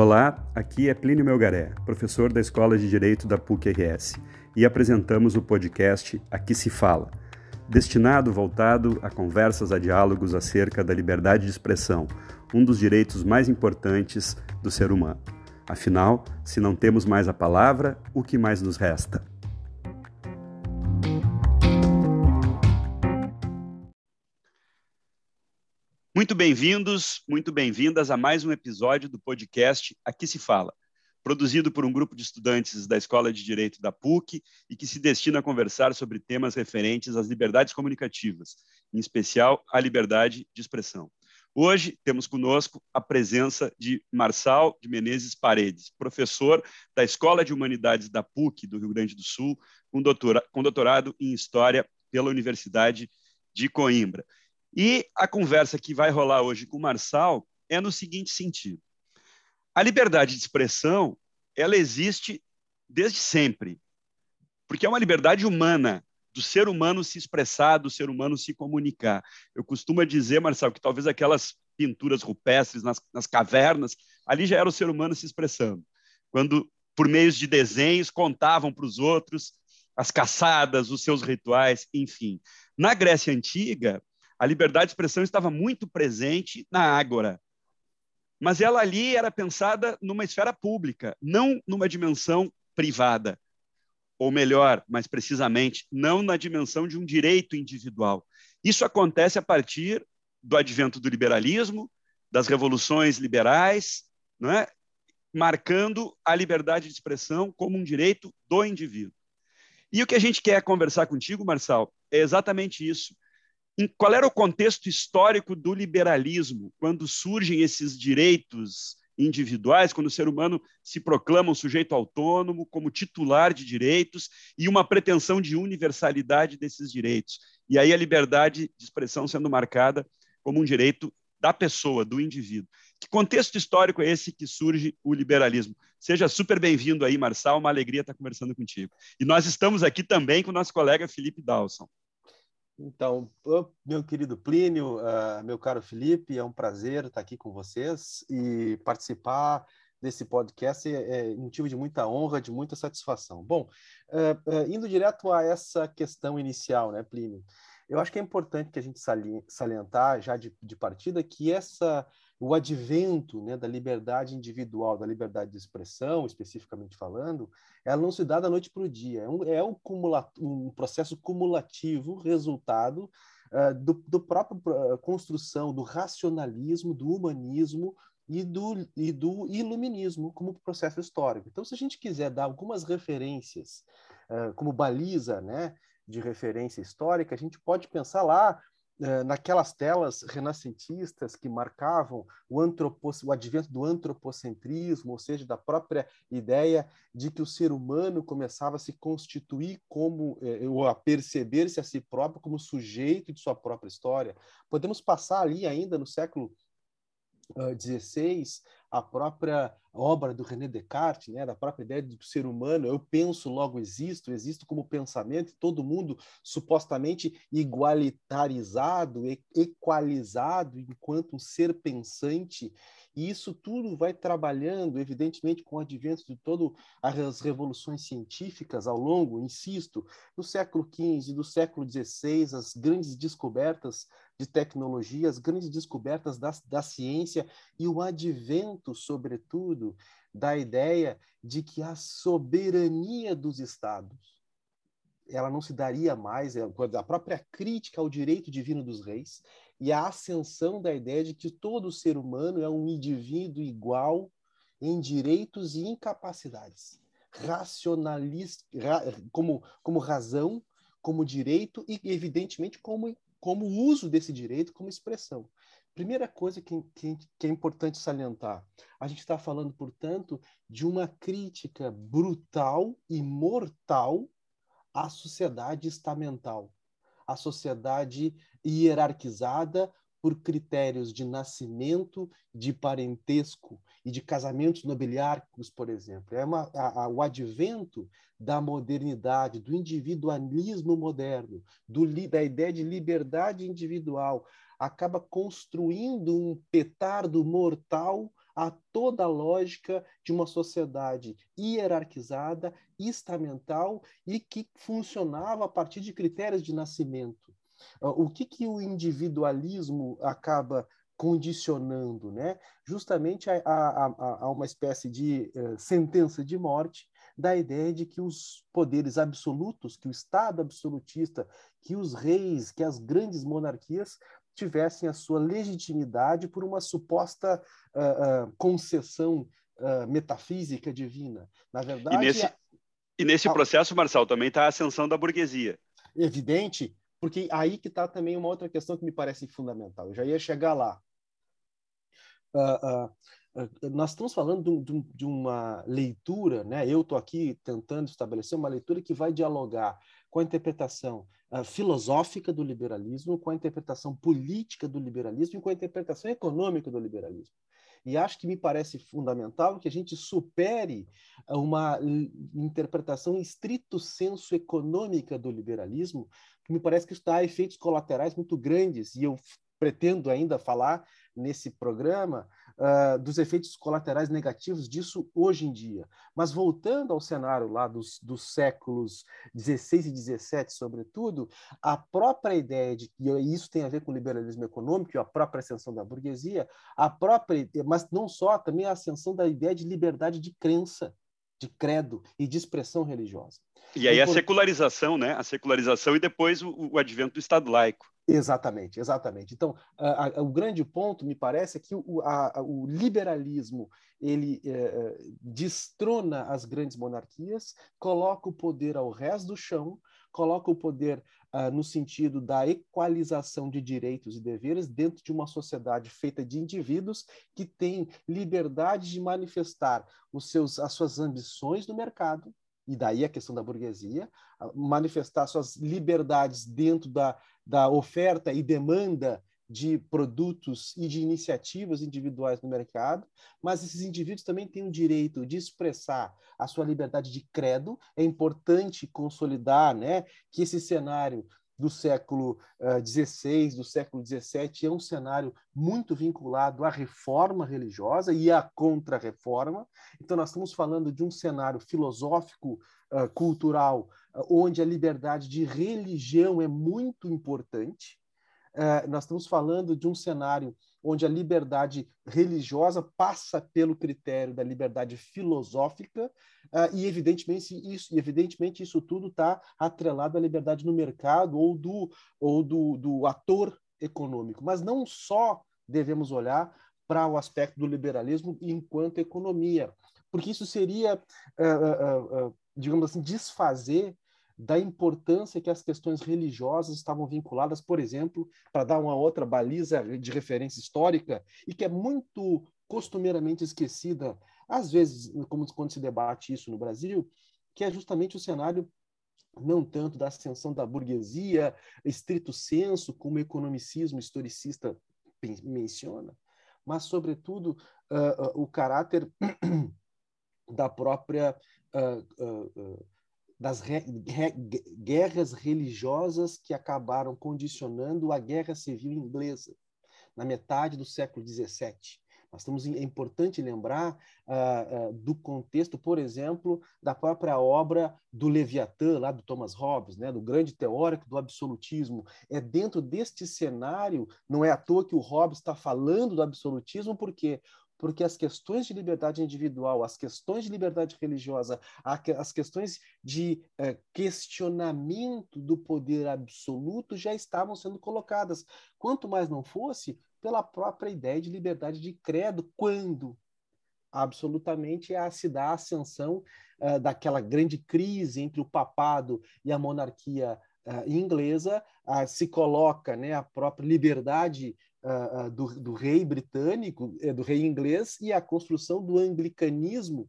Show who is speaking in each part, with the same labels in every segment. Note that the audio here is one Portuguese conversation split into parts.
Speaker 1: Olá, aqui é Plínio Melgaré, professor da Escola de Direito da PUC-RS, e apresentamos o podcast Aqui se Fala, destinado voltado a conversas, a diálogos acerca da liberdade de expressão, um dos direitos mais importantes do ser humano. Afinal, se não temos mais a palavra, o que mais nos resta? Muito bem-vindos, muito bem-vindas a mais um episódio do podcast Aqui se Fala, produzido por um grupo de estudantes da Escola de Direito da PUC e que se destina a conversar sobre temas referentes às liberdades comunicativas, em especial a liberdade de expressão. Hoje temos conosco a presença de Marçal de Menezes Paredes, professor da Escola de Humanidades da PUC do Rio Grande do Sul, com, doutora, com doutorado em História pela Universidade de Coimbra. E a conversa que vai rolar hoje com o Marçal é no seguinte sentido. A liberdade de expressão, ela existe desde sempre, porque é uma liberdade humana, do ser humano se expressar, do ser humano se comunicar. Eu costumo dizer, Marcelo, que talvez aquelas pinturas rupestres nas, nas cavernas, ali já era o ser humano se expressando. Quando, por meio de desenhos, contavam para os outros as caçadas, os seus rituais, enfim. Na Grécia Antiga, a liberdade de expressão estava muito presente na Ágora. Mas ela ali era pensada numa esfera pública, não numa dimensão privada. Ou melhor, mais precisamente, não na dimensão de um direito individual. Isso acontece a partir do advento do liberalismo, das revoluções liberais, é? marcando a liberdade de expressão como um direito do indivíduo. E o que a gente quer conversar contigo, Marçal, é exatamente isso qual era o contexto histórico do liberalismo, quando surgem esses direitos individuais, quando o ser humano se proclama um sujeito autônomo, como titular de direitos e uma pretensão de universalidade desses direitos. E aí a liberdade de expressão sendo marcada como um direito da pessoa, do indivíduo. Que contexto histórico é esse que surge o liberalismo? Seja super bem-vindo aí, Marçal, uma alegria estar conversando contigo. E nós estamos aqui também com o nosso colega Felipe Dawson.
Speaker 2: Então, meu querido Plínio, uh, meu caro Felipe, é um prazer estar aqui com vocês e participar desse podcast é, é motivo de muita honra, de muita satisfação. Bom, uh, uh, indo direto a essa questão inicial, né, Plínio? Eu acho que é importante que a gente salientar já de, de partida que essa o advento né, da liberdade individual, da liberdade de expressão, especificamente falando, ela não se dá da noite para o dia. É um, é um, um processo cumulativo, resultado uh, do, do próprio uh, construção do racionalismo, do humanismo e do, e do iluminismo como processo histórico. Então, se a gente quiser dar algumas referências uh, como baliza né, de referência histórica, a gente pode pensar lá naquelas telas renascentistas que marcavam o, o advento do antropocentrismo, ou seja, da própria ideia de que o ser humano começava a se constituir como, eh, ou a perceber-se a si próprio como sujeito de sua própria história. Podemos passar ali ainda no século XVI, a própria obra do René Descartes, né, da própria ideia do ser humano, eu penso, logo existo, existo como pensamento, todo mundo supostamente igualitarizado, equalizado enquanto um ser pensante, e isso tudo vai trabalhando, evidentemente, com o advento de todas as revoluções científicas ao longo, insisto, do século XV, do século XVI, as grandes descobertas de tecnologia, as grandes descobertas da, da ciência e o advento, sobretudo, da ideia de que a soberania dos estados ela não se daria mais, é, a própria crítica ao direito divino dos reis e a ascensão da ideia de que todo ser humano é um indivíduo igual em direitos e incapacidades, racionalista, como, como razão, como direito e, evidentemente, como como uso desse direito como expressão. Primeira coisa que, que, que é importante salientar: a gente está falando, portanto, de uma crítica brutal e mortal à sociedade estamental, à sociedade hierarquizada por critérios de nascimento, de parentesco e de casamentos nobiliárquicos, por exemplo. É uma, a, a, o advento da modernidade, do individualismo moderno, do, da ideia de liberdade individual, acaba construindo um petardo mortal a toda a lógica de uma sociedade hierarquizada, estamental e que funcionava a partir de critérios de nascimento. O que, que o individualismo acaba condicionando, né? Justamente a, a, a, a uma espécie de uh, sentença de morte da ideia de que os poderes absolutos, que o Estado absolutista, que os reis, que as grandes monarquias tivessem a sua legitimidade por uma suposta uh, uh, concessão uh, metafísica divina. Na verdade.
Speaker 1: E nesse, e nesse processo, Marcelo, também está a ascensão da burguesia.
Speaker 2: Evidente, porque aí que está também uma outra questão que me parece fundamental. Eu já ia chegar lá. Uh, uh, nós estamos falando de, de, de, uma leitura, né? Eu estou aqui tentando estabelecer uma leitura que vai dialogar com a interpretação uh, filosófica do liberalismo, com a interpretação política do liberalismo e com a interpretação econômica do liberalismo. E acho que me parece fundamental que a gente supere uma interpretação em estrito senso econômica do liberalismo, que me parece que está efeitos colaterais muito grandes, e eu pretendo ainda falar nesse programa uh, dos efeitos colaterais negativos disso hoje em dia. Mas voltando ao cenário lá dos, dos séculos 16 e 17, sobretudo, a própria ideia de que isso tem a ver com o liberalismo econômico e a própria ascensão da burguesia, a própria, mas não só, também a ascensão da ideia de liberdade de crença, de credo e de expressão religiosa.
Speaker 1: E aí a secularização, né? A secularização e depois o, o advento do Estado laico.
Speaker 2: Exatamente, exatamente. Então, a, a, o grande ponto, me parece, é que o, a, o liberalismo ele é, é, destrona as grandes monarquias, coloca o poder ao resto do chão, coloca o poder uh, no sentido da equalização de direitos e deveres dentro de uma sociedade feita de indivíduos que têm liberdade de manifestar os seus, as suas ambições no mercado, e daí a questão da burguesia, manifestar suas liberdades dentro da, da oferta e demanda de produtos e de iniciativas individuais no mercado, mas esses indivíduos também têm o direito de expressar a sua liberdade de credo. É importante consolidar né, que esse cenário do século XVI, uh, do século XVII, é um cenário muito vinculado à reforma religiosa e à contra-reforma. Então, nós estamos falando de um cenário filosófico, uh, cultural, uh, onde a liberdade de religião é muito importante. Nós estamos falando de um cenário onde a liberdade religiosa passa pelo critério da liberdade filosófica, uh, e evidentemente isso, evidentemente isso tudo está atrelado à liberdade no mercado ou do, ou do, do ator econômico. Mas não só devemos olhar para o aspecto do liberalismo enquanto economia, porque isso seria, uh, digamos assim, desfazer da importância que as questões religiosas estavam vinculadas, por exemplo, para dar uma outra baliza de referência histórica, e que é muito costumeiramente esquecida, às vezes, como quando se debate isso no Brasil, que é justamente o cenário não tanto da ascensão da burguesia, estrito senso, como o economicismo historicista menciona, mas, sobretudo, uh, uh, o caráter da própria uh, das re, re, guerras religiosas que acabaram condicionando a guerra civil inglesa na metade do século XVII. Nós estamos, é importante lembrar uh, uh, do contexto, por exemplo, da própria obra do Leviatã, lá do Thomas Hobbes, né, do grande teórico do absolutismo. É dentro deste cenário, não é à toa que o Hobbes está falando do absolutismo, porque porque as questões de liberdade individual, as questões de liberdade religiosa, as questões de eh, questionamento do poder absoluto já estavam sendo colocadas. Quanto mais não fosse, pela própria ideia de liberdade de credo, quando absolutamente a se dá a ascensão uh, daquela grande crise entre o papado e a monarquia uh, inglesa, uh, se coloca né, a própria liberdade uh, do, do, rei britânico, eh, do rei inglês, e a construção do anglicanismo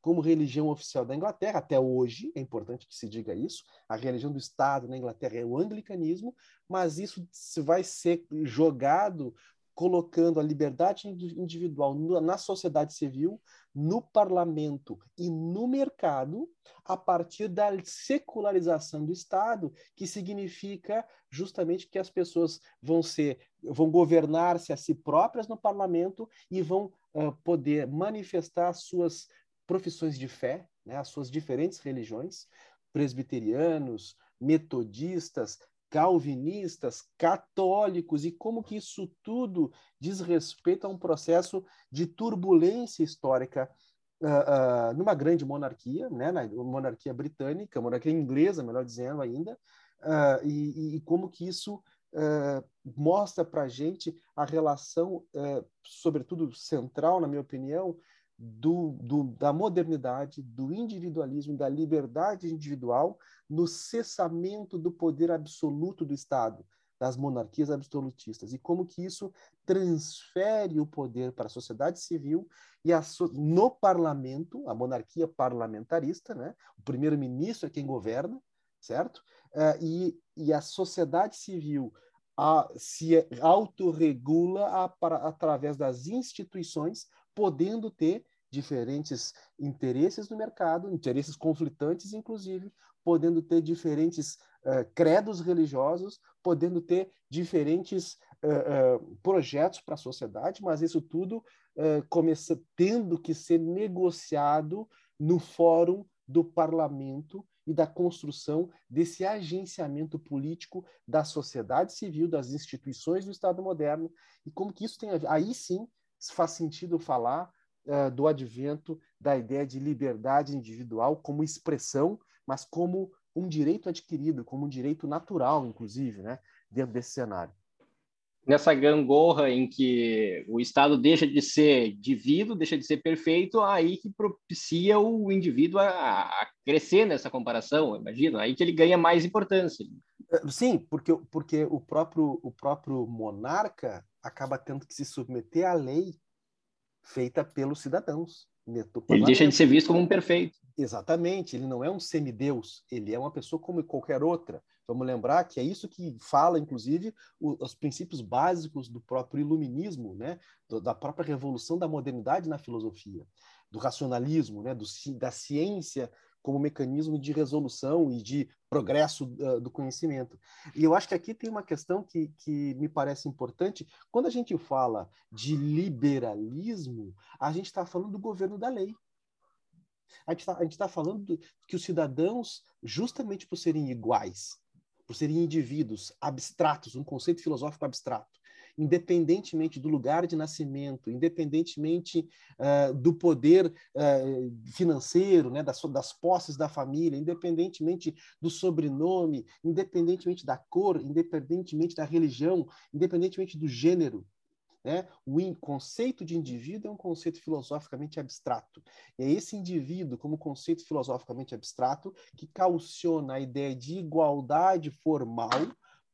Speaker 2: como religião oficial da Inglaterra, até hoje, é importante que se diga isso, a religião do Estado na Inglaterra é o anglicanismo, mas isso vai ser jogado colocando a liberdade individual na sociedade civil, no parlamento e no mercado, a partir da secularização do Estado, que significa justamente que as pessoas vão ser, vão governar-se a si próprias no parlamento e vão uh, poder manifestar as suas profissões de fé, né, as suas diferentes religiões, presbiterianos, metodistas, calvinistas, católicos, e como que isso tudo diz respeito a um processo de turbulência histórica uh, uh, numa grande monarquia, né, na monarquia britânica, monarquia inglesa, melhor dizendo ainda, uh, e, e, como que isso mostra para a gente a relação, sobretudo central, na minha opinião, do, do, da modernidade, do individualismo, da liberdade individual no cessamento do poder absoluto do Estado, das monarquias absolutistas, e como que isso transfere o poder para a sociedade civil e a, no parlamento, a monarquia parlamentarista, né? o primeiro-ministro é quem governa, certo? Uh, e, e a sociedade civil a, se autorregula a, para, através das instituições podendo ter diferentes interesses no mercado, interesses conflitantes, inclusive, podendo ter diferentes uh, credos religiosos, podendo ter diferentes uh, uh, projetos para a sociedade, mas isso tudo começa tendo que ser negociado no fórum do parlamento e da construção desse agenciamento político da sociedade civil, das instituições do Estado moderno, e como que isso tem a... aí sim faz sentido falar uh, do advento da ideia de liberdade individual como expressão, mas como um direito adquirido, como um direito natural, inclusive, né, dentro desse cenário.
Speaker 3: Nessa gangorra em que o Estado deixa de ser divido, deixa de ser perfeito, aí que propicia o indivíduo a, a crescer nessa comparação, imagino, aí que ele ganha mais importância.
Speaker 2: Eh, sim, porque, porque o, próprio, o próprio monarca acaba tendo que se submeter à lei feita pelos cidadãos.
Speaker 3: Ele deixa de ser visto como um perfeito.
Speaker 2: Exatamente, ele não é um semideus, ele é uma pessoa como qualquer outra. Vamos lembrar que é isso que fala, inclusive, o, os princípios básicos do próprio iluminismo, né? Do, da própria revolução da modernidade na filosofia, do racionalismo, né? do, da ciência como mecanismo de resolução e de progresso uh, do conhecimento. E eu acho que aqui tem uma questão que, que me parece importante. Quando a gente fala de liberalismo, a gente está falando do governo da lei. A gente está tá falando do, que os cidadãos, justamente por serem iguais, por serem indivíduos abstratos, um conceito filosófico abstrato, independentemente do lugar de nascimento, independentemente uh, do poder uh, financeiro, né, das, das posses da família, independentemente do sobrenome, independentemente da cor, independentemente da religião, independentemente do gênero. Né? O conceito de indivíduo é um conceito filosoficamente abstrato. E é esse indivíduo, como conceito filosoficamente abstrato, que calciona a ideia de igualdade formal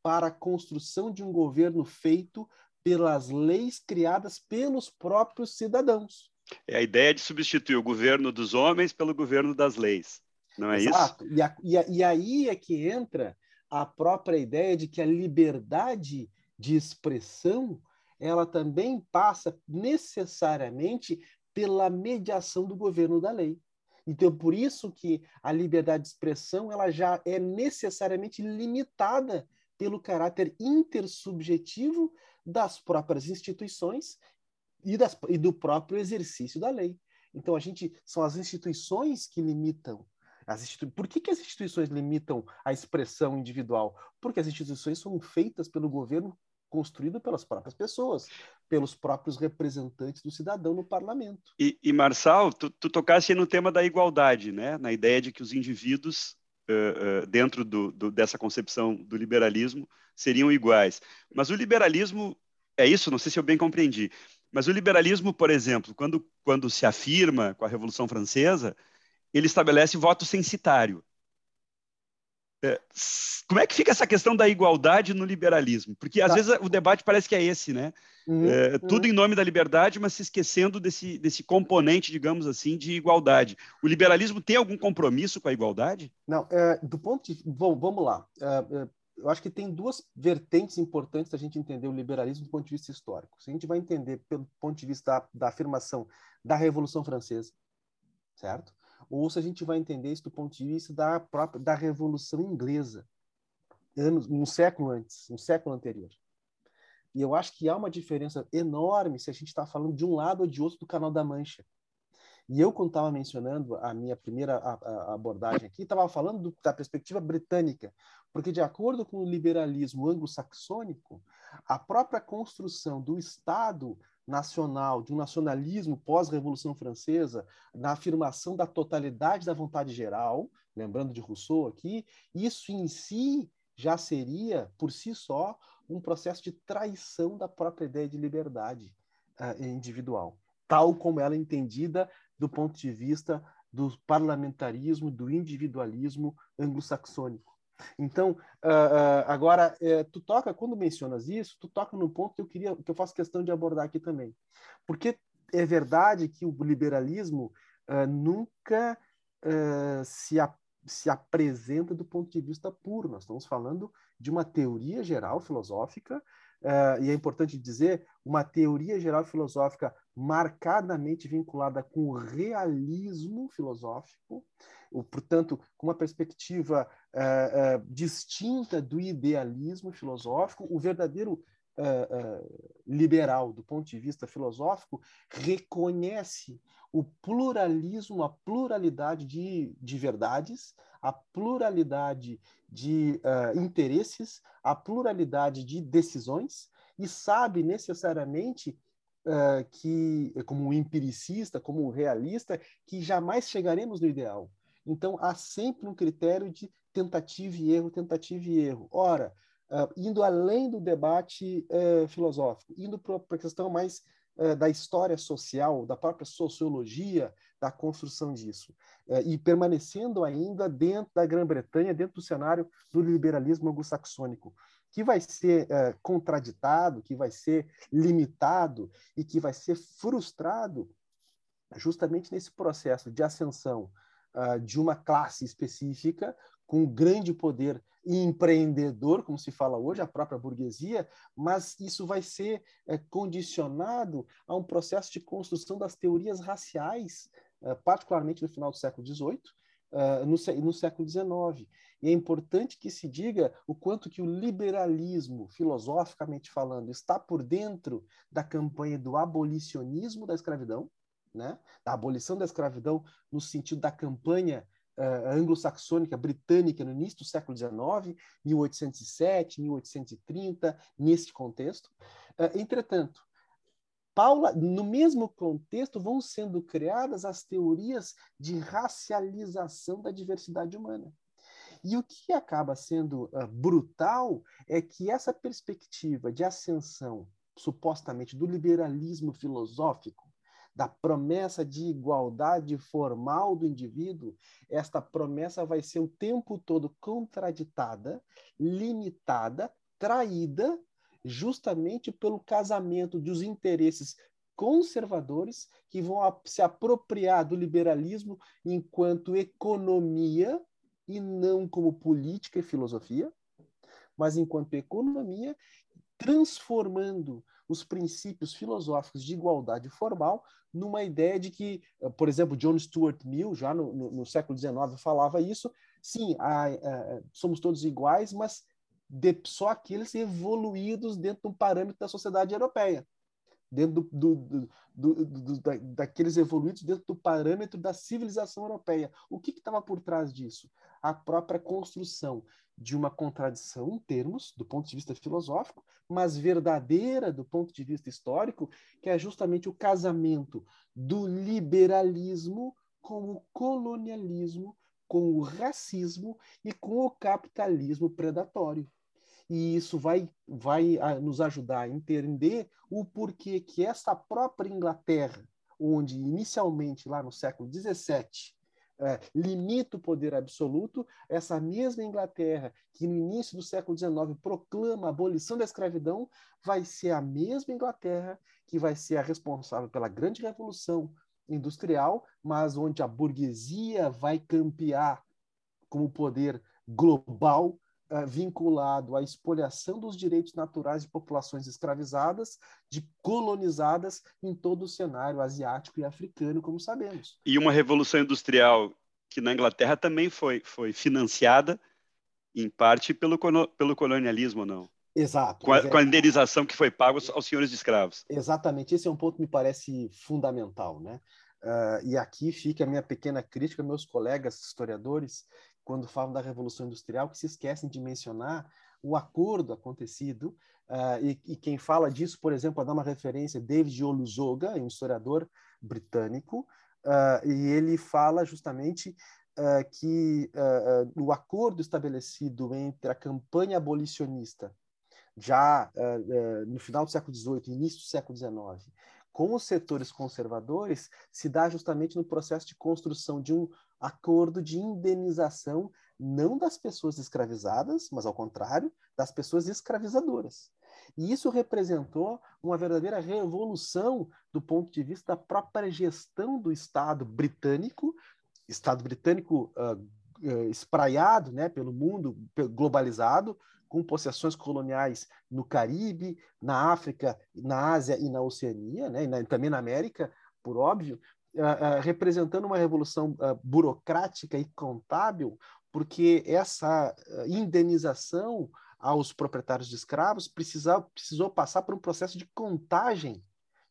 Speaker 2: para a construção de um governo feito pelas leis criadas pelos próprios cidadãos.
Speaker 1: É a ideia de substituir o governo dos homens pelo governo das leis, não é Exato.
Speaker 2: isso? Exato. E, e, e aí é que entra a própria ideia de que a liberdade de expressão ela também passa necessariamente pela mediação do governo da lei. Então, por isso que a liberdade de expressão ela já é necessariamente limitada pelo caráter intersubjetivo das próprias instituições e, das, e do próprio exercício da lei. Então, a gente são as instituições que limitam. As institu... Por que, que as instituições limitam a expressão individual? Porque as instituições são feitas pelo governo construído pelas próprias pessoas, pelos próprios representantes do cidadão no parlamento.
Speaker 1: E, e Marçal, tu, tu tocaste no tema da igualdade, né? na ideia de que os indivíduos uh, dentro do, do, dessa concepção do liberalismo seriam iguais. Mas o liberalismo é isso, não sei se eu bem compreendi. Mas o liberalismo, por exemplo, quando, quando se afirma com a Revolução Francesa, ele estabelece voto censitário. É, como é que fica essa questão da igualdade no liberalismo? Porque às tá. vezes o debate parece que é esse, né? Uhum, é, tudo uhum. em nome da liberdade, mas se esquecendo desse, desse componente, digamos assim, de igualdade. O liberalismo tem algum compromisso com a igualdade?
Speaker 2: Não, é, do ponto de. Bom, vamos lá. É, é eu acho que tem duas vertentes importantes da gente entender o liberalismo do ponto de vista histórico. Se a gente vai entender pelo ponto de vista da, da afirmação da Revolução Francesa, certo? Ou se a gente vai entender isso do ponto de vista da própria da Revolução Inglesa, anos, um século antes, um século anterior. E eu acho que há uma diferença enorme se a gente está falando de um lado ou de outro do Canal da Mancha. E eu, quando estava mencionando a minha primeira abordagem aqui, estava falando do, da perspectiva britânica, porque, de acordo com o liberalismo anglo-saxônico, a própria construção do Estado nacional, de um nacionalismo pós-Revolução Francesa, na afirmação da totalidade da vontade geral, lembrando de Rousseau aqui, isso em si já seria, por si só, um processo de traição da própria ideia de liberdade uh, individual, tal como ela é entendida do ponto de vista do parlamentarismo, do individualismo anglo-saxônico. Então, uh, uh, agora, uh, tu toca, quando mencionas isso, tu toca no ponto que eu queria, que eu faço questão de abordar aqui também. Porque é verdade que o liberalismo nunca se, a, se apresenta do ponto de vista puro. Nós estamos falando de uma teoria geral filosófica Uh, e é importante dizer, uma teoria geral filosófica marcadamente vinculada com o realismo filosófico, o, portanto, com uma perspectiva uh, uh, distinta do idealismo filosófico, o verdadeiro liberal, do ponto de vista filosófico, reconhece o pluralismo, a pluralidade de, de verdades, a pluralidade de uh, interesses, a pluralidade de decisões, e sabe necessariamente uh, que, como um empiricista, como um realista, que jamais chegaremos no ideal. Então, há sempre um critério de tentativa e erro, tentativa e erro. Ora, uh, indo além do debate filosófico, indo para a questão mais eh, da história social, da própria sociologia da construção disso, eh, e permanecendo ainda dentro da Grã-Bretanha, dentro do cenário do liberalismo anglo-saxônico, que vai ser eh, contraditado, que vai ser limitado e que vai ser frustrado justamente nesse processo de ascensão uh, de uma classe específica com grande poder empreendedor, como se fala hoje, a própria burguesia, mas isso vai ser é, condicionado a um processo de construção das teorias raciais, é, particularmente no final do século XVIII, é, no, no século XIX. E é importante que se diga o quanto que o liberalismo, filosoficamente falando, está por dentro da campanha do abolicionismo da escravidão, né? da abolição da escravidão no sentido da campanha uh, anglo-saxônica britânica no início do século XIX, 1807, 1830, nesse contexto. Uh, entretanto, Paula, no mesmo contexto, vão sendo criadas as teorias de racialização da diversidade humana. E o que acaba sendo uh, brutal é que essa perspectiva de ascensão, supostamente, do liberalismo filosófico, da promessa de igualdade formal do indivíduo, esta promessa vai ser o tempo todo contraditada, limitada, traída, justamente pelo casamento dos interesses conservadores que vão se apropriar do liberalismo enquanto economia e não como política e filosofia, mas enquanto economia, transformando os princípios filosóficos de igualdade formal numa ideia de que, por exemplo, John Stuart Mill, já no, no, no século XIX, falava isso. Sim, a, a, somos todos iguais, mas de, só aqueles evoluídos dentro de um parâmetro da sociedade europeia, dentro do, do, do, do da, daqueles evoluídos dentro do parâmetro da civilização europeia. O que estava por trás disso? A própria construção de uma contradição em termos, do ponto de vista filosófico, mas verdadeira do ponto de vista histórico, que é justamente o casamento do liberalismo com o colonialismo, com o racismo e com o capitalismo predatório. E isso vai, vai ah, nos ajudar a entender o porquê que essa própria Inglaterra, onde inicialmente, lá no século XVII, é, limita o poder absoluto, essa mesma Inglaterra, que no início do século XIX proclama a abolição da escravidão, vai ser a mesma Inglaterra que vai ser a responsável pela grande revolução industrial, mas onde a burguesia vai campear como poder global vinculado à expoliação dos direitos naturais de populações escravizadas, de colonizadas em todo o cenário asiático e africano, como sabemos.
Speaker 1: E uma revolução industrial que na Inglaterra também foi, foi financiada, em parte, pelo, pelo colonialismo, não?
Speaker 2: Exato.
Speaker 1: Com a, com a, indenização que foi paga aos senhores de escravos.
Speaker 2: Exatamente. Esse é um ponto que me parece fundamental. Né? Uh, e aqui fica a minha pequena crítica, meus colegas historiadores, quando falam da Revolução Industrial, que se esquecem de mencionar o acordo acontecido. Uh, e, e, quem fala disso, por exemplo, a dar uma referência, David Olusoga, um historiador britânico, uh, e ele fala justamente que o acordo estabelecido entre a campanha abolicionista já uh, uh, no final do século XVIII, início do século XIX, com os setores conservadores, se dá justamente no processo de construção de um acordo de indenização, não das pessoas escravizadas, mas ao contrário, das pessoas escravizadoras. E isso representou uma verdadeira revolução do ponto de vista da própria gestão do Estado britânico, Estado britânico uh, espraiado né, pelo mundo globalizado, com possessões coloniais no Caribe, na África, na Ásia e na Oceania, né, e na, também na América, por óbvio, representando uma revolução uh, burocrática e contábil, porque essa indenização aos proprietários de escravos precisava, precisou passar por um processo de contagem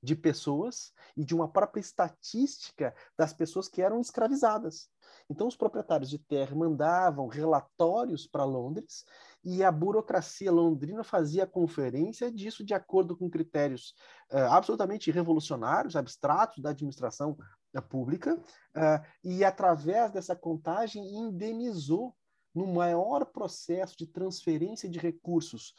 Speaker 2: de pessoas e de uma própria estatística das pessoas que eram escravizadas. Então, os proprietários de terra mandavam relatórios para Londres e a burocracia londrina fazia conferência disso de acordo com critérios uh, absolutamente revolucionários, abstratos da administração uh, pública, uh, e através dessa contagem indenizou no maior processo de transferência de recursos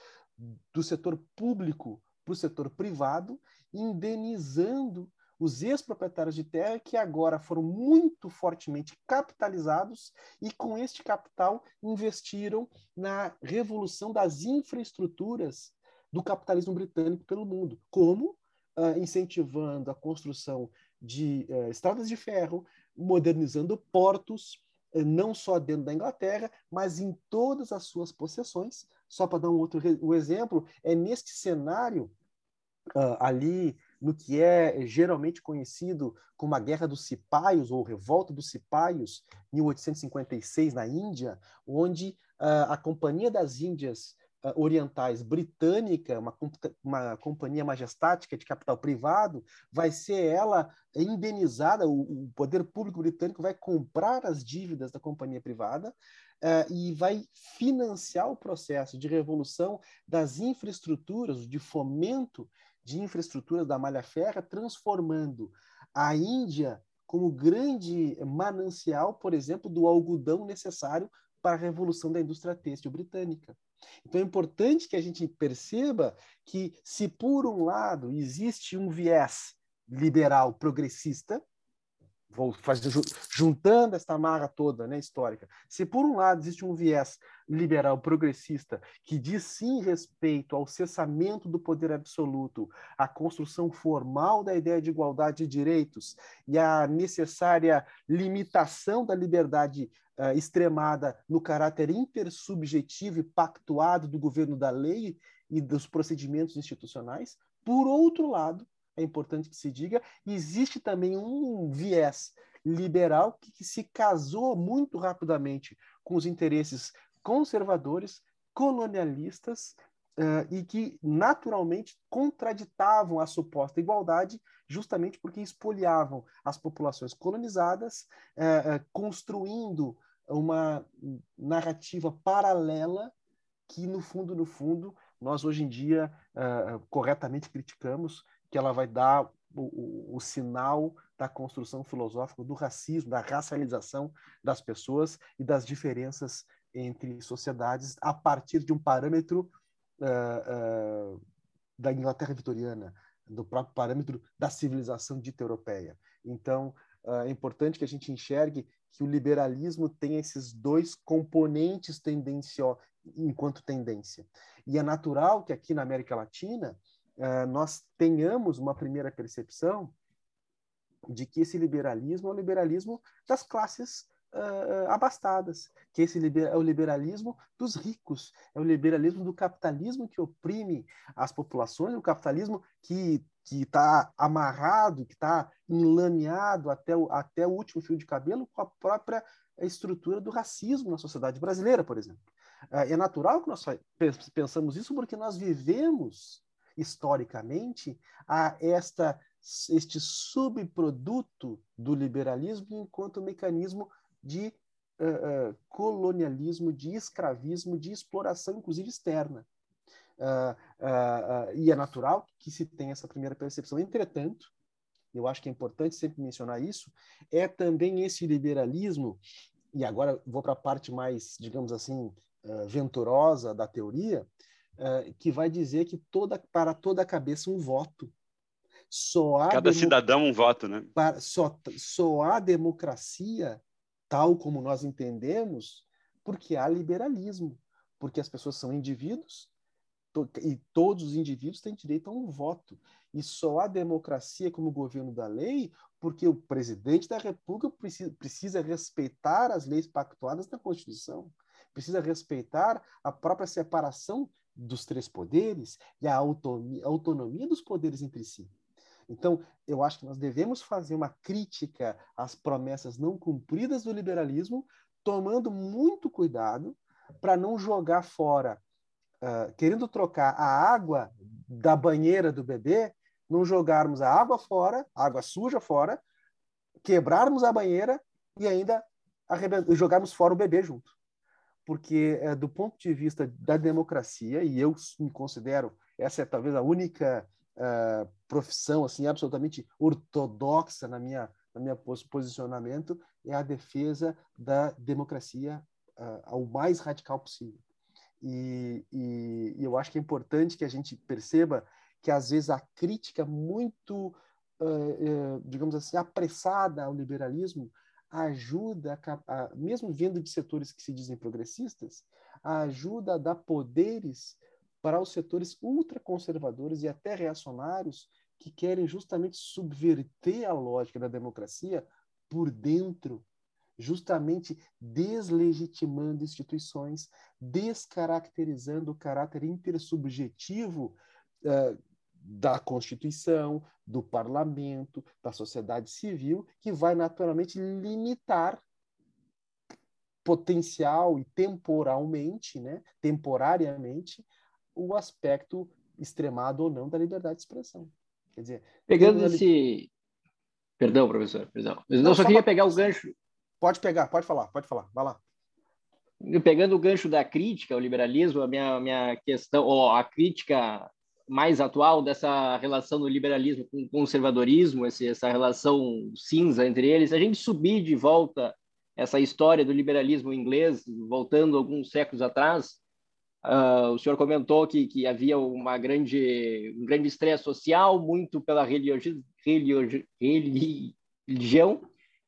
Speaker 2: do setor público para o setor privado, indenizando os ex-proprietários de terra que agora foram muito fortemente capitalizados e com este capital investiram na revolução das infraestruturas do capitalismo britânico pelo mundo, como uh, incentivando a construção de uh, estradas de ferro, modernizando portos, uh, não só dentro da Inglaterra, mas em todas as suas possessões. Só para dar um outro um exemplo, é neste cenário ali no que é geralmente conhecido como a Guerra dos Cipaios ou Revolta dos Cipaios, 1856 na Índia, onde uh, a Companhia das Índias uh, Orientais britânica, uma, uma companhia majestática de capital privado, vai ser ela indenizada, o, o poder público britânico vai comprar as dívidas da companhia privada, Uh, e vai financiar o processo de revolução das infraestruturas, de fomento de infraestrutura da malha férrea, transformando a Índia como grande manancial, por exemplo, do algodão necessário para a revolução da indústria têxtil britânica. Então é importante que a gente perceba que, se por um lado existe um viés liberal progressista, vou fazer juntando esta marra toda, né, histórica. Se por um lado existe um viés liberal progressista que diz sim respeito ao cessamento do poder absoluto, à construção formal da ideia de igualdade de direitos e à necessária limitação da liberdade uh, extremada no caráter intersubjetivo e pactuado do governo da lei e dos procedimentos institucionais, por outro lado, é importante que se diga, existe também um viés liberal que, que se casou muito rapidamente com os interesses conservadores, colonialistas uh, e que naturalmente contraditavam a suposta igualdade, justamente porque expoliavam as populações colonizadas, uh, uh, construindo uma narrativa paralela que, no fundo, no fundo, nós hoje em dia corretamente criticamos, que ela vai dar o, o, o, sinal da construção filosófica do racismo, da racialização das pessoas e das diferenças entre sociedades a partir de um parâmetro uh, uh, da Inglaterra vitoriana, do próprio parâmetro da civilização dita europeia. Então, uh, é importante que a gente enxergue que o liberalismo tem esses dois componentes tendencio enquanto tendência. E é natural que aqui na América Latina uh, nós tenhamos uma primeira percepção de que esse liberalismo é o liberalismo das classes uh, abastadas, que esse é o liberalismo dos ricos, é o liberalismo do capitalismo que oprime as populações, o capitalismo que que está amarrado, que está enlameado até o, até o último fio de cabelo com a própria estrutura do racismo na sociedade brasileira, por exemplo. É, é natural que nós pensamos isso porque nós vivemos historicamente a esta este subproduto do liberalismo enquanto mecanismo de uh, uh, colonialismo, de escravismo, de exploração, inclusive externa. Uh, e é natural que se tenha essa primeira percepção. Entretanto, eu acho que é importante sempre mencionar isso, é também esse liberalismo, e agora vou para a parte mais, digamos assim, venturosa da teoria, que vai dizer que toda, para toda a cabeça um voto.
Speaker 1: Só Cada cidadão um voto, né?
Speaker 2: Para, só, só há democracia tal como nós entendemos, porque há liberalismo, porque as pessoas são indivíduos to, e todos os indivíduos têm direito a um voto. E só há democracia como governo da lei porque o presidente da República precisa, precisa respeitar as leis pactuadas na Constituição, precisa respeitar a própria separação dos três poderes e a autonomia, a autonomia dos poderes entre si. Então, eu acho que nós devemos fazer uma crítica às promessas não cumpridas do liberalismo, tomando muito cuidado para não jogar fora, uh, querendo trocar a água da banheira do bebê, não jogarmos a água fora, a água suja fora, quebrarmos a banheira e ainda jogarmos fora o bebê junto. Porque, uh, do ponto de vista da democracia, e eu me considero, essa é talvez a única uh, profissão assim absolutamente ortodoxa na minha na minha posicionamento é a defesa da democracia uh, ao mais radical possível. E, e, e, eu acho que é importante que a gente perceba que às vezes a crítica muito, uh, digamos assim, apressada ao liberalismo ajuda, a, a, mesmo vindo de setores que se dizem progressistas, ajuda a dar poderes para os setores ultraconservadores e até reacionários que querem justamente subverter a lógica da democracia por dentro, justamente deslegitimando instituições, descaracterizando o caráter intersubjetivo uh, da Constituição, do parlamento, da sociedade civil, que vai naturalmente limitar potencial e temporalmente, né, temporariamente, o aspecto extremado ou não da liberdade de expressão. Quer dizer,
Speaker 3: pegando esse. Perdão, professor, perdão. Mas não, só, só queria pegar o gancho.
Speaker 2: Pode pegar, pode falar, pode falar, vai lá.
Speaker 3: Pegando o gancho da crítica ao liberalismo, a minha, minha questão, ou a crítica mais atual dessa relação do liberalismo com o conservadorismo, essa relação cinza entre eles, a gente subir de volta essa história do liberalismo inglês, voltando alguns séculos atrás, Uh, o senhor comentou que, que havia uma grande, um grande estresse social, muito pela religi religi religião,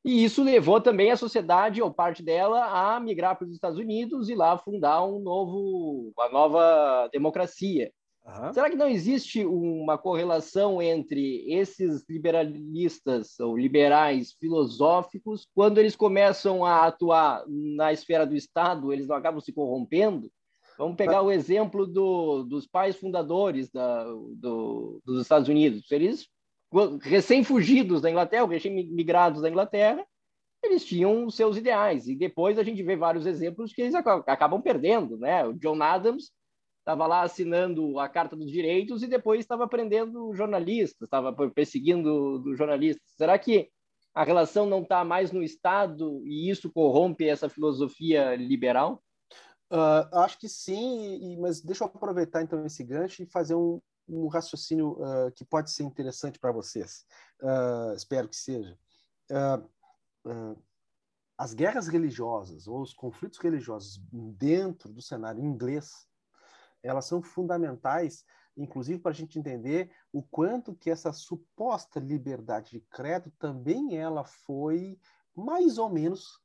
Speaker 3: e isso levou também a sociedade, ou parte dela, a migrar para os Estados Unidos e lá fundar um novo, uma nova democracia. Uhum. Será que não existe uma correlação entre esses liberalistas ou liberais filosóficos, quando eles começam a atuar na esfera do Estado, eles não acabam se corrompendo? Vamos pegar o exemplo do, dos pais fundadores da, do, dos Estados Unidos. Eles, recém-fugidos da Inglaterra, recém-migrados da Inglaterra, eles tinham seus ideais. E depois a gente vê vários exemplos que eles acabam perdendo. Né? O John Adams estava lá assinando a Carta dos Direitos e depois estava prendendo jornalistas, estava perseguindo jornalistas. Será que a relação não está mais no Estado e isso corrompe essa filosofia liberal?
Speaker 2: Uh, acho que sim, mas deixa eu aproveitar então esse gancho e fazer um, um raciocínio uh, que pode ser interessante para vocês. Uh, espero que seja. as guerras religiosas ou os conflitos religiosos dentro do cenário inglês, elas são fundamentais, inclusive para a gente entender o quanto que essa suposta liberdade de credo também ela foi mais ou menos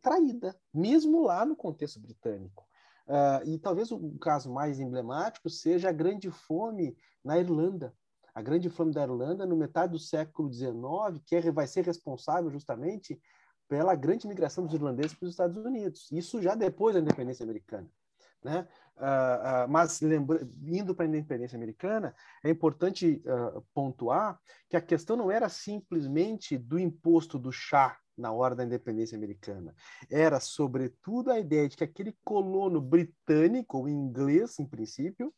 Speaker 2: traída, mesmo lá no contexto britânico. Uh, e talvez o caso mais emblemático seja a Grande Fome na Irlanda. A Grande Fome da Irlanda, no metade do século XIX, que é, vai ser responsável justamente pela grande migração dos irlandeses para os Estados Unidos. Isso já depois da independência americana. Né? Uh, uh, mas lembra, indo para a independência americana, é importante uh, pontuar que a questão não era simplesmente do imposto do chá na hora da independência americana. Era, sobretudo, a ideia de que aquele colono britânico, ou inglês, em princípio,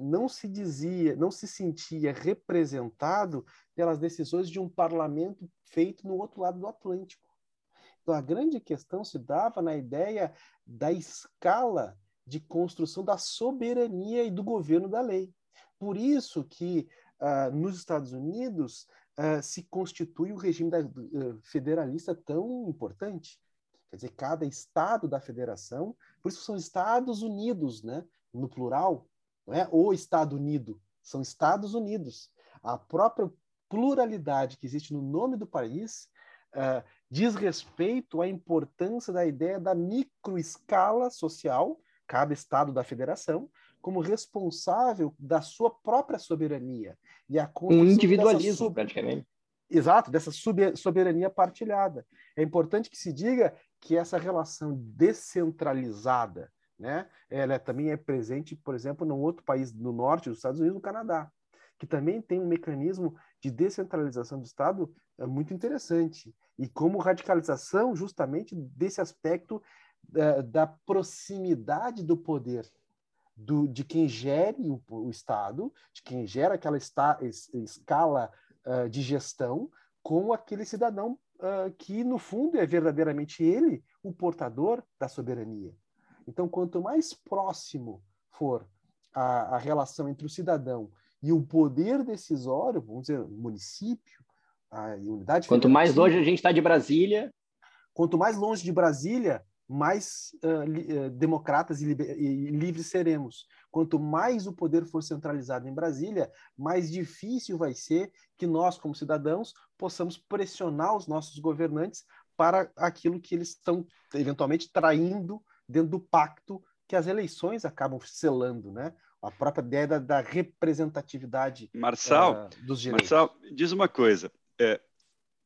Speaker 2: não se dizia, não se sentia representado pelas decisões de um parlamento feito no outro lado do Atlântico. Então, a grande questão se dava na ideia da escala de construção da soberania e do governo da lei. Por isso que uh, nos Estados Unidos uh, se constitui o regime da, uh, federalista tão importante. Quer dizer, cada estado da federação, por isso são Estados Unidos, né? no plural, não é o Estado Unido, são Estados Unidos. A própria pluralidade que existe no nome do país uh, diz respeito à importância da ideia da microescala social, cada estado da federação, como responsável da sua própria soberania.
Speaker 3: E a um individualismo, praticamente.
Speaker 2: Exato, dessa soberania partilhada. É importante que se diga que essa relação descentralizada, né, ela também é presente, por exemplo, num outro país no norte dos Estados Unidos, no Canadá, que também tem um mecanismo de descentralização do Estado é muito interessante e como radicalização justamente desse aspecto da, da proximidade do poder do, de quem gere o, o, Estado, de quem gera aquela esta, es, escala uh, de gestão, com aquele cidadão uh, que, no fundo, é verdadeiramente ele o portador da soberania. Então, quanto mais próximo for a, a relação entre o cidadão e o poder decisório, vamos dizer, município, a unidade.
Speaker 3: Quanto mais longe a gente está de Brasília.
Speaker 2: Quanto mais longe de Brasília, mais uh, li, uh, democratas e, e, livres seremos. Quanto mais o poder for centralizado em Brasília, mais difícil vai ser que nós, como cidadãos, possamos pressionar os nossos governantes para aquilo que eles estão eventualmente traindo dentro do pacto que as eleições acabam selando, né? A própria ideia da, da representatividade
Speaker 1: Marçal, uh, dos direitos. Marçal, diz uma coisa é,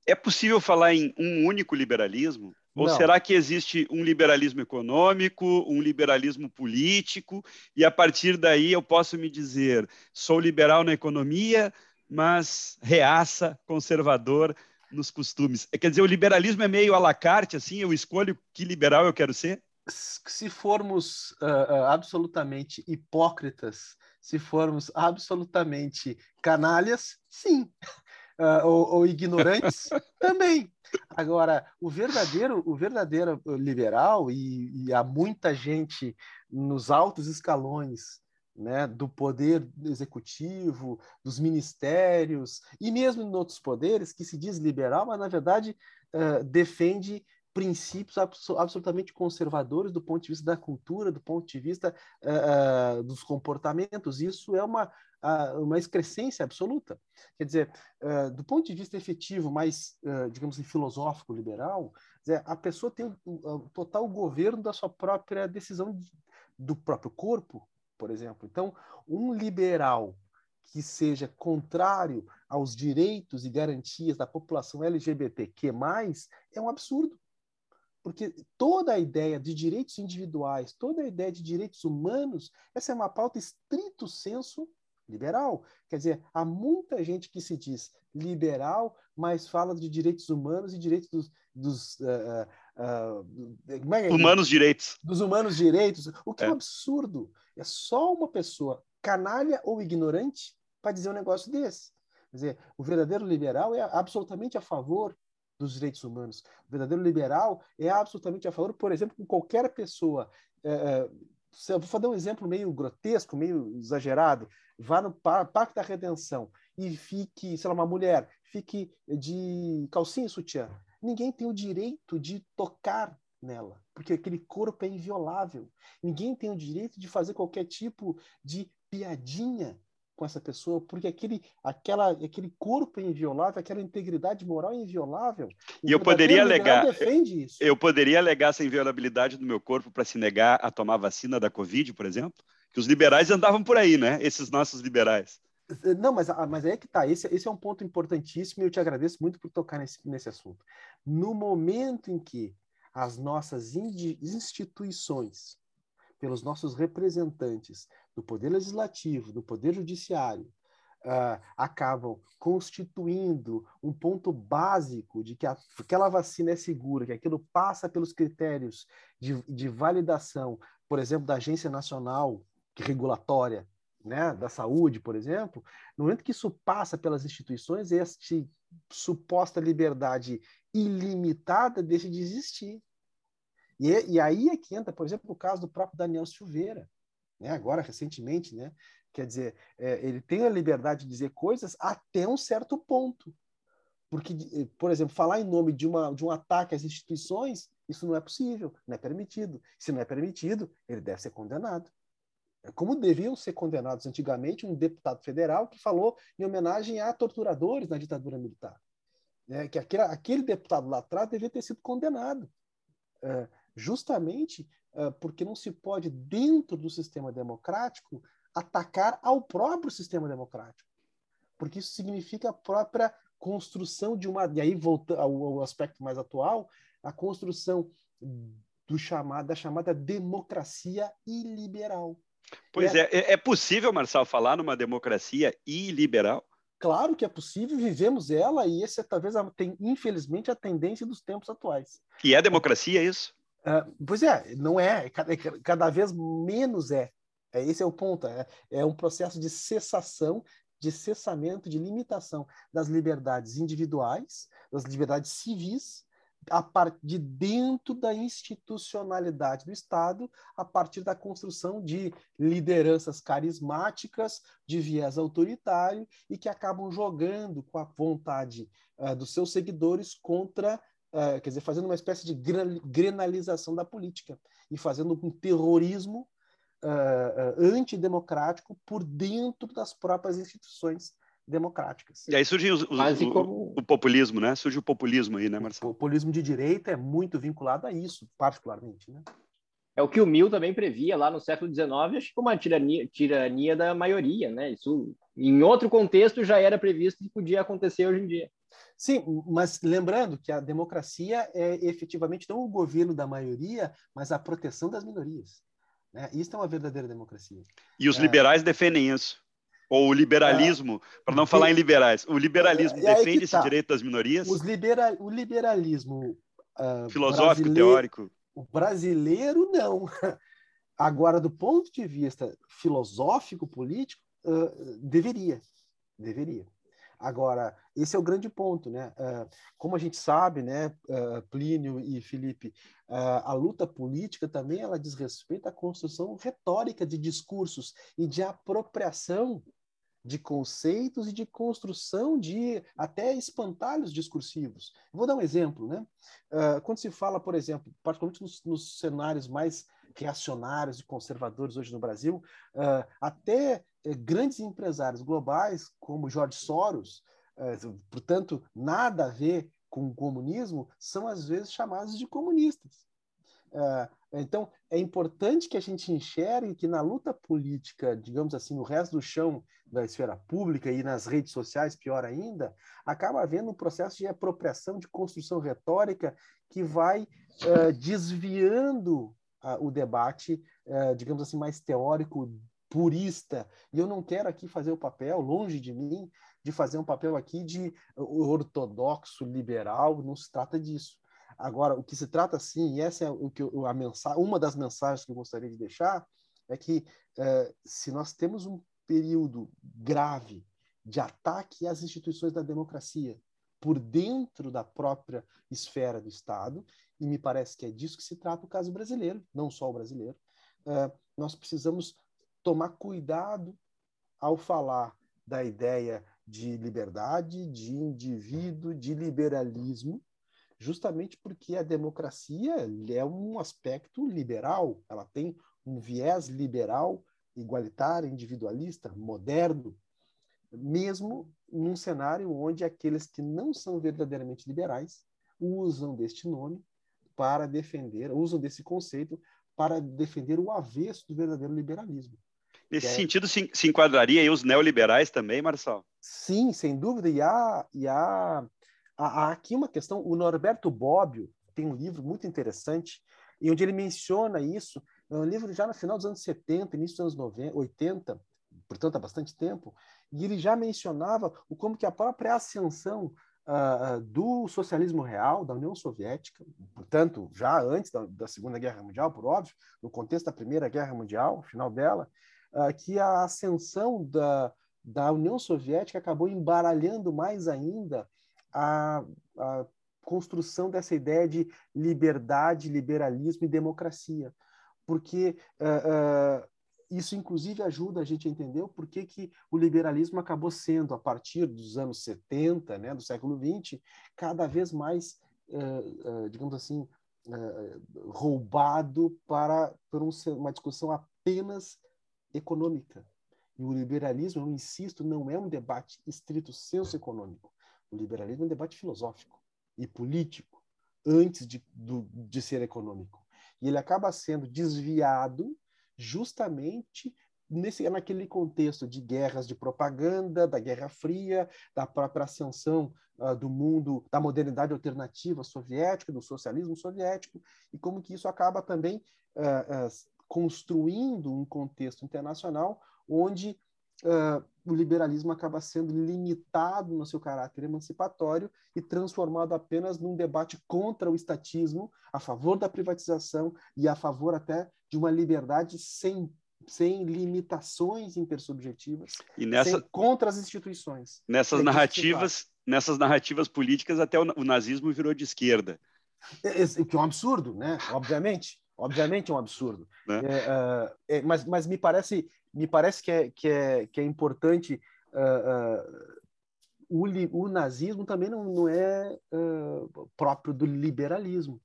Speaker 1: é possível falar em um único liberalismo? Ou Não. será que existe um liberalismo econômico, um liberalismo político, e a partir daí eu posso me dizer, sou liberal na economia, mas reaça, conservador nos costumes? Quer dizer, o liberalismo é meio à la carte, assim, eu escolho que liberal eu quero ser?
Speaker 2: Se formos uh, absolutamente hipócritas, se formos absolutamente canalhas, sim uh, ou, ou, ignorantes também. Agora, o verdadeiro, o verdadeiro liberal e, e há muita gente nos altos escalões né, do poder executivo, dos ministérios e mesmo em outros poderes que se diz liberal, mas na verdade uh, defende princípios absolutamente conservadores do ponto de vista da cultura, do ponto de vista uh, dos comportamentos. Isso é uma, uh, uma excrescência absoluta. Quer dizer, do ponto de vista efetivo, mais, digamos assim, filosófico, liberal, dizer, a pessoa tem o, total governo da sua própria decisão de, do próprio corpo, por exemplo. Então, um liberal que seja contrário aos direitos e garantias da população LGBTQ+, é um absurdo. Porque toda a ideia de direitos individuais, toda a ideia de direitos humanos, essa é uma pauta estrito senso liberal. Quer dizer, há muita gente que se diz liberal, mas fala de direitos humanos e direitos dos, dos uh, uh,
Speaker 1: é humanos direitos.
Speaker 2: Dos humanos direitos, o que é. é um absurdo. É só uma pessoa canalha ou ignorante para dizer um negócio desse. Quer dizer, o verdadeiro liberal é absolutamente a favor dos direitos humanos. O verdadeiro liberal é absolutamente a favor, por exemplo, com qualquer pessoa. É, é vou dar um exemplo meio grotesco, meio exagerado. Vá no Parque da Redenção e fique, sei lá, uma mulher, fique de calcinha e sutiã. Ninguém tem o direito de tocar nela, porque aquele corpo é inviolável. Ninguém tem o direito de fazer qualquer tipo de piadinha com essa pessoa, porque aquele, aquela, aquele corpo é inviolável, aquela integridade moral é inviolável.
Speaker 1: E eu poderia alegar, defende isso. eu poderia alegar essa inviolabilidade do meu corpo para se negar a tomar vacina da Covid, por exemplo? Que os liberais andavam por aí, né? Esses nossos liberais.
Speaker 2: Não, mas, mas é que tá. Esse, esse é um ponto importantíssimo e eu te agradeço muito por tocar nesse, nesse assunto. No momento em que as nossas instituições, pelos nossos representantes do Poder Legislativo, do Poder Judiciário, uh, acabam constituindo um ponto básico de que a, aquela vacina é segura, que aquilo passa pelos critérios de, de validação, por exemplo, da Agência Nacional Regulatória né, da Saúde, por exemplo, no momento que isso passa pelas instituições, este suposta liberdade ilimitada deixa de existir. E, e aí é que entra, por exemplo, o caso do próprio Daniel Silveira, né, agora recentemente, né, Quer dizer, é, ele tem a liberdade de dizer coisas até um certo ponto. Porque, eh, por exemplo, falar em nome de, uma, de um ataque às instituições, isso não é possível, não é permitido. Se não é permitido, ele deve ser condenado. É como deviam ser condenados antigamente um deputado federal que falou em homenagem a torturadores na ditadura militar. É, que aquele, aquele, deputado lá atrás devia ter sido condenado. É, justamente é, porque não se pode, dentro do sistema democrático, atacar ao próprio sistema democrático. Porque isso significa a própria construção de uma. E aí, voltando ao, aspecto mais atual, a construção do chamado, da chamada democracia iliberal.
Speaker 1: Pois é, é, é possível, Marcelo, falar numa democracia iliberal?
Speaker 2: Claro que é possível, vivemos ela e esse é talvez tem infelizmente a tendência dos tempos atuais.
Speaker 1: E é democracia isso?
Speaker 2: Uh, pois é, não é, cada, cada vez menos é. É, esse é o ponto. É, é um processo de cessação, de cessamento, de limitação das liberdades individuais, das liberdades civis, a partir de dentro da institucionalidade do Estado, a partir da construção de lideranças carismáticas, de viés autoritário e que acabam jogando com a vontade uh, dos seus seguidores contra, quer dizer, fazendo uma espécie de grenalização da política e fazendo um terrorismo uh, antidemocrático por dentro das próprias instituições democráticas.
Speaker 1: E aí surge o, o, como... o, populismo, né? Surge o populismo aí, né, Marcelo?
Speaker 2: O populismo de direita é muito vinculado a isso, particularmente, né?
Speaker 3: É o que o Mill também previa lá no século XIX, acho que uma tirania, tirania da maioria, né? Isso, em outro contexto, já era previsto que podia acontecer hoje em dia.
Speaker 2: Sim, mas lembrando que a democracia é efetivamente não o governo da maioria, mas a proteção das minorias. Né? Isso é uma verdadeira democracia.
Speaker 1: E os é... liberais defendem isso. Ou o liberalismo, é... para não falar em liberais, o liberalismo é, defende esse tá. direito das minorias?
Speaker 2: Os libera... O liberalismo
Speaker 1: uh, filosófico, brasileiro... teórico.
Speaker 2: O brasileiro, não. Agora, do ponto de vista filosófico, político, uh, deveria. Deveria. Agora, esse é o grande ponto, né? Uh, como a gente sabe, né, uh, Plínio e Felipe, uh, a luta política também ela diz respeito à construção retórica de discursos e de apropriação de conceitos e de construção de até espantalhos discursivos. Vou dar um exemplo, né? quando se fala, por exemplo, particularmente nos, nos cenários mais reacionários e conservadores hoje no Brasil, até eh, grandes empresários globais, como George Soros, eh, portanto, nada a ver com o comunismo, são às vezes chamados de comunistas. Eh, então, é importante que a gente enxergue que na luta política, digamos assim, no resto do chão da esfera pública e nas redes sociais, pior ainda, acaba havendo um processo de apropriação, de construção retórica que vai desviando o debate, digamos assim, mais teórico purista. E eu não quero aqui fazer o papel, longe de mim, de fazer um papel aqui de ortodoxo, liberal, não se trata disso. Agora, o que se trata sim, e essa é o que eu, a mensagem, uma das mensagens que eu gostaria de deixar, é que é, se nós temos um período grave de ataque às instituições da democracia por dentro da própria esfera do Estado, e me parece que é disso que se trata o caso brasileiro, não só o brasileiro, é, nós precisamos tomar cuidado ao falar da ideia de liberdade, de indivíduo, de liberalismo, justamente porque a democracia é um aspecto liberal, ela tem um viés liberal, igualitário, individualista, moderno, mesmo num cenário onde aqueles que não são verdadeiramente liberais usam deste nome para defender, usam desse conceito para defender o avesso do verdadeiro liberalismo
Speaker 1: Nesse é... sentido, se, se enquadraria aí os neoliberais também, Marcelo?
Speaker 2: Sim, sem dúvida. E há, e há, há, aqui uma questão. O Norberto Bobbio tem um livro muito interessante, e onde ele menciona isso. É um livro já no final dos anos 70, início dos anos 90, 80, portanto, há bastante tempo, e ele já mencionava o como que a própria ascensão uh, do socialismo real, da União Soviética, portanto, já antes da, da, Segunda Guerra Mundial, por óbvio, no contexto da Primeira Guerra Mundial, final dela, uh, que a ascensão da, da União Soviética acabou embaralhando mais ainda a, a construção dessa ideia de liberdade, liberalismo e democracia. Porque uh, uh, isso, inclusive, ajuda a gente a entender por que, que o liberalismo acabou sendo, a partir dos anos 70, né, do século XX, cada vez mais, uh, digamos assim, roubado para por um, uma discussão apenas econômica. E o liberalismo, eu insisto, não é um debate estrito senso econômico. O liberalismo é um debate filosófico e político antes de, do, de ser econômico. E ele acaba sendo desviado justamente nesse, naquele contexto de guerras de propaganda, da Guerra Fria, da própria ascensão uh, do mundo, da modernidade alternativa soviética, do socialismo soviético, e como que isso acaba também uh, uh, construindo um contexto internacional onde uh, o liberalismo acaba sendo limitado no seu caráter emancipatório e transformado apenas num debate contra o estatismo, a favor da privatização e a favor até de uma liberdade sem sem limitações intersubjetivas,
Speaker 1: e nessa,
Speaker 2: contra as instituições.
Speaker 1: Nessas narrativas, nessas narrativas políticas, até o, o nazismo virou de esquerda.
Speaker 2: É, é, que é um absurdo, né? Obviamente, obviamente é um absurdo. Né? É, é, mas, mas me parece me parece que é, que é, que é importante. Uh, uh, o, o, nazismo também não, não é próprio do liberalismo.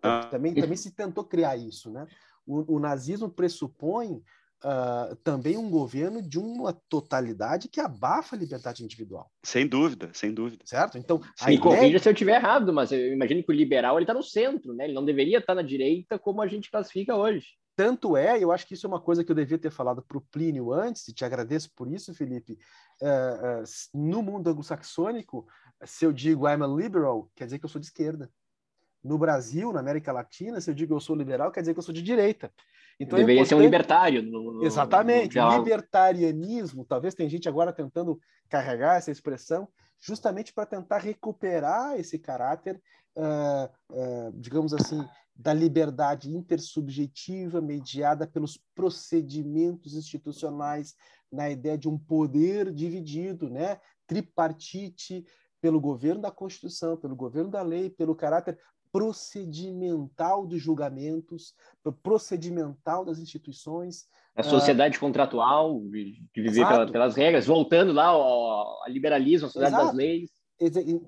Speaker 2: Ah. Também, também se tentou criar isso. Né? O, o nazismo pressupõe Uh, também um governo de uma totalidade que abafa a liberdade individual.
Speaker 1: Sem dúvida, sem dúvida.
Speaker 2: Certo? Então,
Speaker 3: Me corrija se eu estiver errado, mas eu imagino que o liberal está no centro, né? Ele não deveria estar tá na direita como a gente classifica hoje.
Speaker 2: Tanto é, eu acho que isso é uma coisa que eu devia ter falado para o Plínio antes, e te agradeço por isso, Felipe. Uh, uh, no mundo anglo-saxônico, se eu digo I'm a liberal, quer dizer que eu sou de esquerda. No Brasil, na América Latina, se eu digo eu sou liberal, quer dizer que eu sou de direita.
Speaker 3: Então, é Deveria é ser um libertário. No,
Speaker 2: no, Exatamente. No libertarianismo, talvez tem gente agora tentando carregar essa expressão, justamente para tentar recuperar esse caráter, uh, digamos assim, da liberdade intersubjetiva mediada pelos procedimentos institucionais, na ideia de um poder dividido, né? tripartite, pelo governo da Constituição, pelo governo da lei, pelo caráter procedimental dos julgamentos, procedimental das instituições.
Speaker 3: A sociedade uh, contratual, de viver pela, pelas regras, voltando lá ao, ao liberalismo, a sociedade exato. das leis.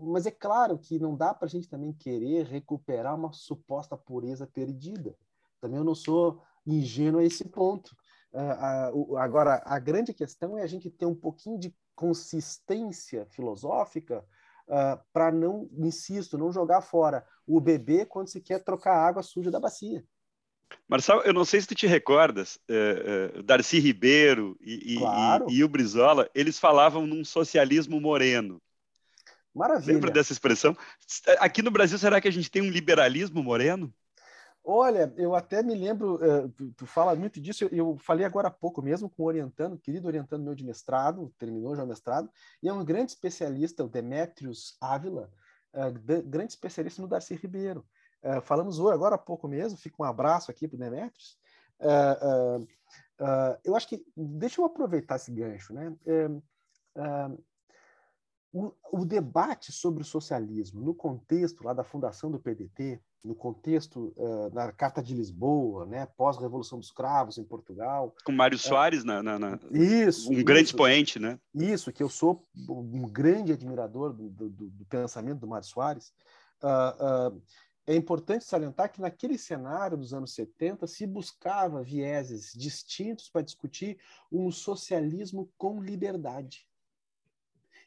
Speaker 2: Mas é claro que não dá para a gente também querer recuperar uma suposta pureza perdida. Também eu não sou ingênuo a esse ponto. Uh, agora, a grande questão é a gente ter um pouquinho de consistência filosófica uh, para não, insisto, não jogar fora o bebê quando se quer trocar a água suja da bacia.
Speaker 1: Marcelo, eu não sei se tu te recordas, uh, uh, Darcy Ribeiro e, claro. e, e, o Brizola, eles falavam num socialismo moreno.
Speaker 2: Maravilha.
Speaker 1: Lembra dessa expressão? Aqui no Brasil, será que a gente tem um liberalismo moreno?
Speaker 2: Olha, eu até me lembro, uh, tu, fala muito disso, eu, falei agora há pouco mesmo com o orientando, querido orientando meu de mestrado, terminou já o mestrado, e é um grande especialista, o Demetrius Ávila, de, grande especialista no Darcy Ribeiro. Uh, falamos hoje, agora há pouco mesmo, fica um abraço aqui para o Demetrius. eu acho que, deixa eu aproveitar esse gancho, né? O, o, debate sobre o socialismo no contexto lá da fundação do PDT, no contexto uh, da Carta de Lisboa, né, pós-revolução dos cravos em Portugal.
Speaker 1: Com Mário Soares, na, na, na,
Speaker 2: isso,
Speaker 1: um
Speaker 2: isso,
Speaker 1: grande expoente, né?
Speaker 2: Isso, que eu sou um grande admirador do, do, do pensamento do Mário Soares. Uh, uh, é importante salientar que naquele cenário dos anos 70 se buscava vieses distintos para discutir um socialismo com liberdade.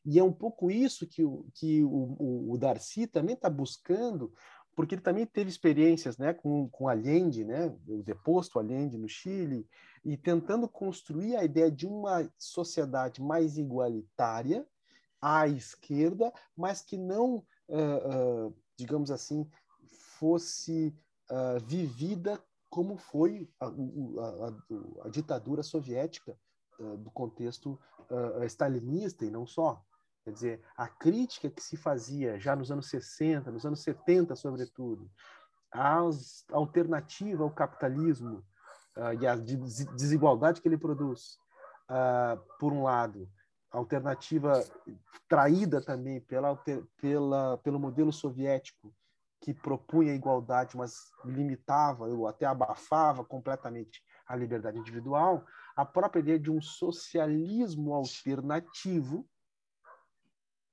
Speaker 2: E é um pouco isso que o, que o, o, o Darcy também está buscando porque ele também teve experiências né, com, com Allende, né, o deposto Allende no Chile, e tentando construir a ideia de uma sociedade mais igualitária à esquerda, mas que não, uh, uh, digamos assim, fosse uh, vivida como foi a, a, a, a ditadura soviética do contexto stalinista e não só. Quer dizer, a crítica que se fazia já nos anos 60, nos anos 70, sobretudo, à alternativa ao capitalismo uh, e à desigualdade que ele produz, uh, por um lado, alternativa traída também pela, pela, pelo modelo soviético, que propunha a igualdade, mas limitava ou até abafava completamente a liberdade individual, a própria ideia de um socialismo alternativo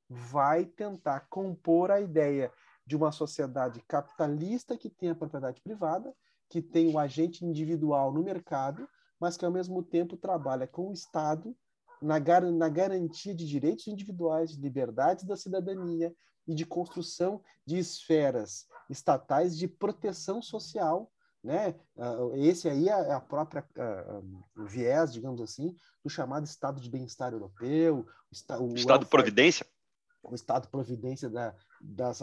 Speaker 2: vai tentar compor a ideia de uma sociedade capitalista que tem a propriedade privada, que tem o agente individual no mercado, mas que ao mesmo tempo trabalha com o Estado na, gar na garantia de direitos individuais, de liberdades da cidadania e de construção de esferas estatais de proteção social né? Ah, esse aí é a própria uh, viés, digamos assim, do chamado Estado de Bem-Estar Europeu,
Speaker 1: o, o Estado Providência,
Speaker 2: o Estado Providência da, das,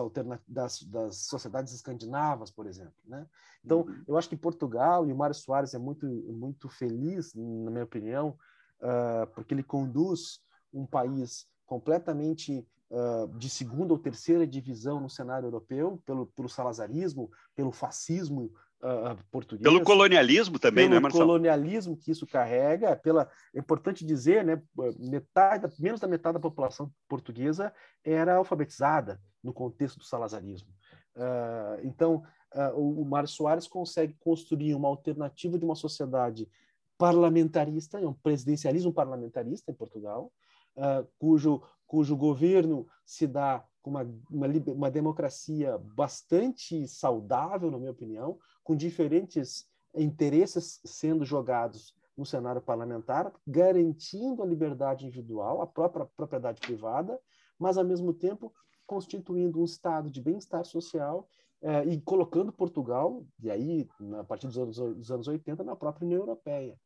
Speaker 2: das, das sociedades escandinavas, por exemplo. Né? Então, uhum. eu acho que Portugal, e o Mário Soares é muito, muito feliz, na minha opinião, uh, porque ele conduz um país completamente uh, de segunda ou terceira divisão no cenário europeu, pelo, pelo salazarismo, pelo fascismo uh, português.
Speaker 1: Pelo colonialismo também,
Speaker 2: pelo
Speaker 1: né, Marcelo?
Speaker 2: Pelo colonialismo que isso carrega, pela, é importante dizer, né, metade, menos da metade da população portuguesa era alfabetizada no contexto do salazarismo. Uh, então, uh, o Mário Soares consegue construir uma alternativa de uma sociedade parlamentarista, é um presidencialismo parlamentarista em Portugal, uh, cujo, cujo governo se dá com uma, uma, uma democracia bastante saudável, na minha opinião, com diferentes interesses sendo jogados no cenário parlamentar, garantindo a liberdade individual, a própria propriedade privada, mas, ao mesmo tempo, constituindo um estado de bem-estar social eh, e colocando Portugal, e aí, a partir dos anos, dos anos 80, na própria União Europeia.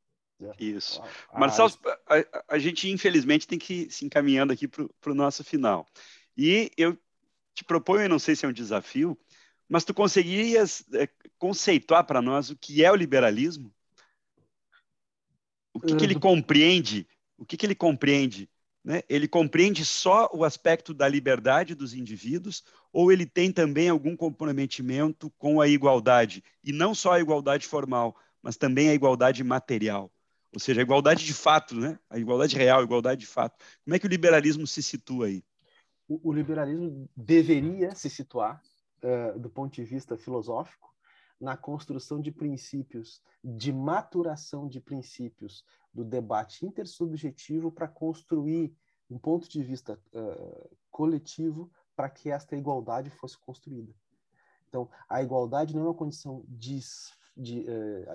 Speaker 1: Isso. A, Marcelo, a, a, gente infelizmente tem que se encaminhando aqui para o nosso final. E eu te proponho, eu não sei se é um desafio, mas tu conseguirias é, conceituar para nós o que é o liberalismo? O que, que ele hum. compreende? O que, que ele compreende? Né? Ele compreende só o aspecto da liberdade dos indivíduos ou ele tem também algum comprometimento com a igualdade? E não só a igualdade formal, mas também a igualdade material. Ou seja, a igualdade de fato, né? a igualdade real, a igualdade de fato. Como é que o liberalismo se situa aí?
Speaker 2: O, o liberalismo deveria se situar do ponto de vista filosófico, na construção de princípios, de maturação de princípios do debate intersubjetivo para construir um ponto de vista uh, coletivo para que esta igualdade fosse construída. Então, a igualdade não é uma condição de, de,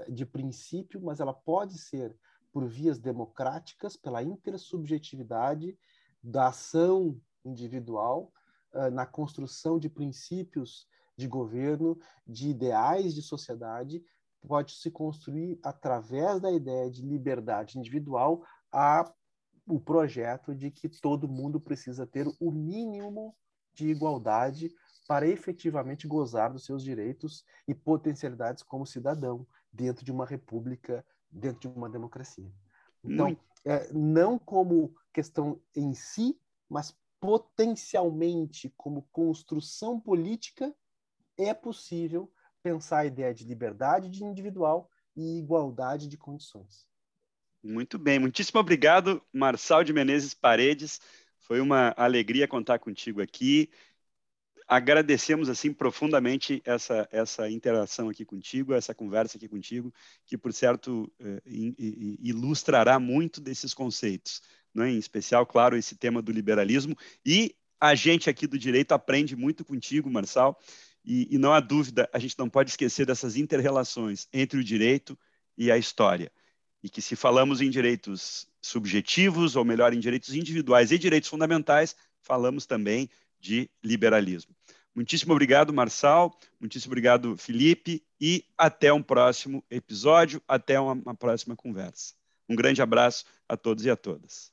Speaker 2: de princípio, mas ela pode ser por vias democráticas, pela intersubjetividade da ação individual na construção de princípios de governo, de ideais de sociedade, pode se construir através da ideia de liberdade individual a o projeto de que todo mundo precisa ter o mínimo de igualdade para efetivamente gozar dos seus direitos e potencialidades como cidadão dentro de uma república, dentro de uma democracia. Então, é, não como questão em si, mas potencialmente como construção política é possível pensar a ideia de liberdade de individual e igualdade de condições.
Speaker 1: Muito bem, muitíssimo obrigado, Marçal de Menezes Paredes. Foi uma alegria contar contigo aqui. Agradecemos assim profundamente essa essa interação aqui contigo, essa conversa aqui contigo, que por certo eh, ilustrará muito desses conceitos né? em especial, claro, esse tema do liberalismo. E a gente aqui do direito aprende muito contigo, Marçal, e, e não há dúvida, a gente não pode esquecer dessas interrelações entre o direito e a história. E que se falamos em direitos subjetivos, ou melhor, em direitos individuais e direitos fundamentais, falamos também de liberalismo. Muitíssimo obrigado, Marçal. Muitíssimo obrigado, Felipe. E até um próximo episódio, até uma, uma próxima conversa. Um grande abraço a todos e a todas.